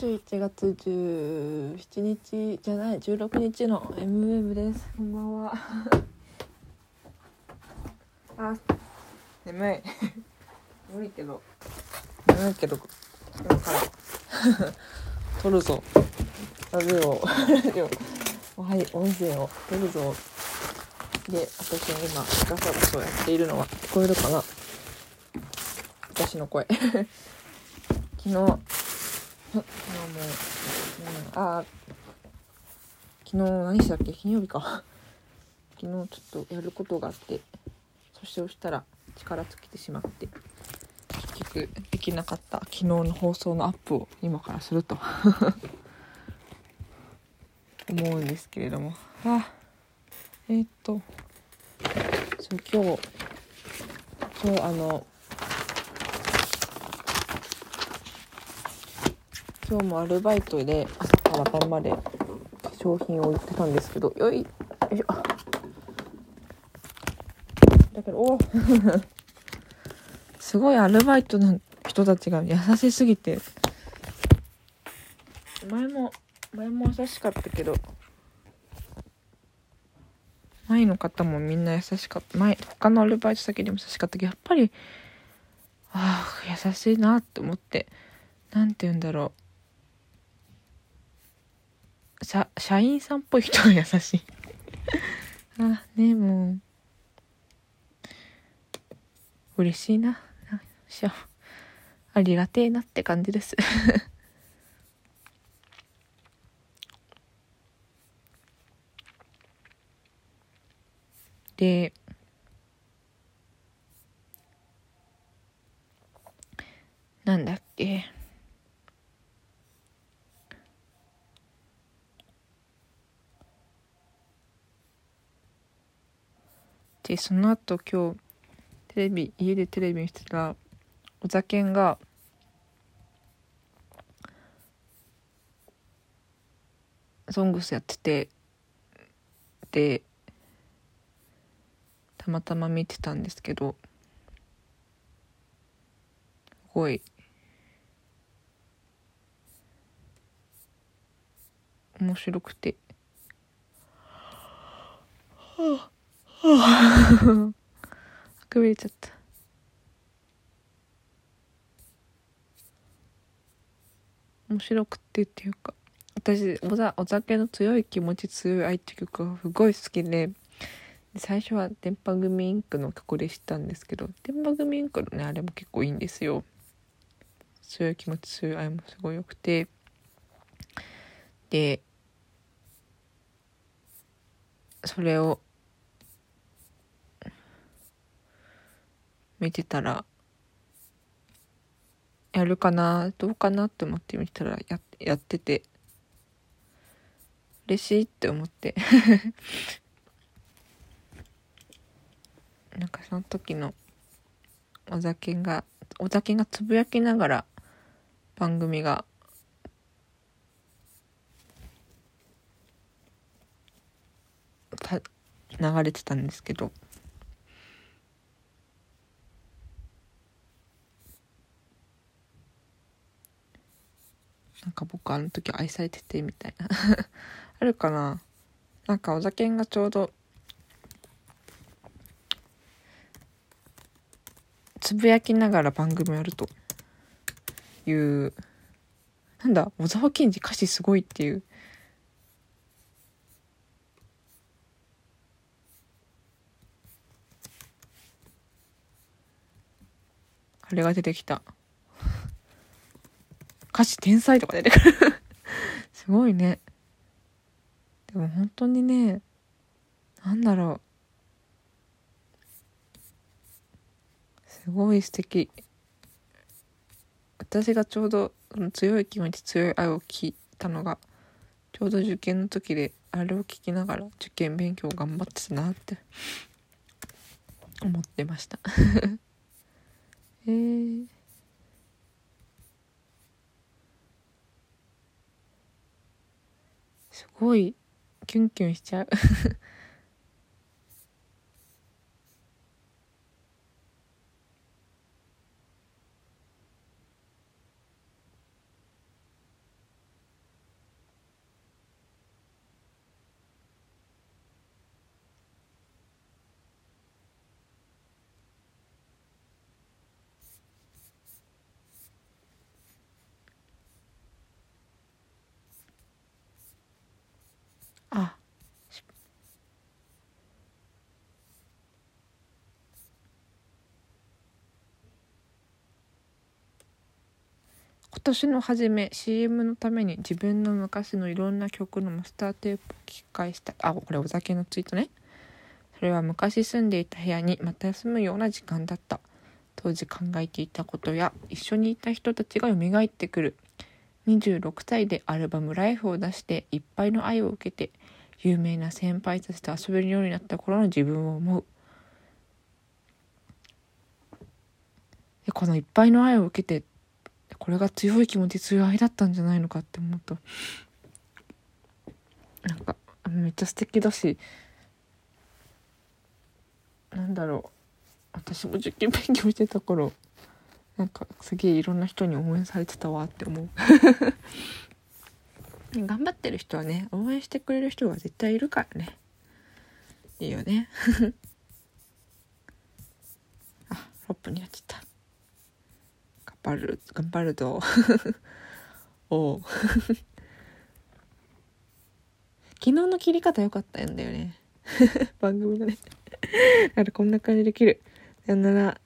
11月17日じゃない16日の MWEB です。こんばんは。あ眠い。眠いけど。眠いけど。今から。撮るぞ。ラジオラジオはい音声を。撮るぞ。で私が今ガサガサやっているのは聞こえるかな？私の声。昨日昨日もう、ん、あ昨日何したっけ？金曜日か。昨日ちょっとやることがあってそして押したら力尽きてしまって結局できなかった昨日の放送のアップを今からすると 思うんですけれども。あえー、っとそう今日そうあの今日もアルバイトで朝から晩まで商品を売ってたんですけどよいよいしょ。だけどお すごいアルバイトの人たちが優しすぎて。前も前も優しかったけど前の方もみんな優しかった。前他のアルバイト先でも優しかったけどやっぱりああ優しいなって思って何て言うんだろう。社社員さんっぽい人は優しい。あねもう。嬉しいな。しょありがてえなって感じです。でなんだっけでその後今日テレビ家でテレビ見てたらお酒が「ソングス」やっててでたまたま見てたんですけどすごい面白くて。はああ くびれちゃった。面白くてっていうか。私おざお酒の強い気持ち強い愛って曲がすごい好きで。最初は電波組インクの曲で知ったんですけど電波組インクのねあれも結構いいんですよ。強い気持ち強い愛もすごい良くて。でそれを見てたらやるかなどうかなって思って見たらややってて嬉しいって思って。なんかその時のお酒がお酒がつぶやきながら番組が流れてたんですけど。なんか僕あの時愛されててみたいな。あるかな？なんかお酒がちょうどつぶやきながら番組やるというなんだ？小沢健二歌詞すごいっていう。あれが出てきた。歌詞天才とか出て。く るすごいね。でも本当にねなんだろう。すごい素敵。私がちょうど強い気持ち強い愛を聞いたのがちょうど受験の時であれを聞きながら受験勉強頑張ってたなって。思ってました。えー。すごいキュンキュンしちゃう。今年の初め CM のために自分の昔のいろんな曲のマスターテープを聞き返した。あこれお酒のツイートね。それは昔住んでいた部屋にまた休むような時間だった。当時考えていたことや一緒にいた人たちが蘇ってくる。26歳でアルバム「ライフを出していっぱいの愛を受けて有名な先輩たちと遊べるようになった頃の自分を思う。でこのいっぱいの愛を受けてこれが強い気持ち強い愛だったんじゃないのかって思うとなんかめっちゃ素敵だし。なんだろう。私も受験勉強してた頃なんかすげえいろんな人に応援されてたわって思う。頑張ってる人はね応援してくれる人が絶対いるからね。いいよね。あ6分になっちゃった。張る頑張るぞ おお昨日の切り方良かったんだよね。番組のね。だからこんな感じで切る。さよなら。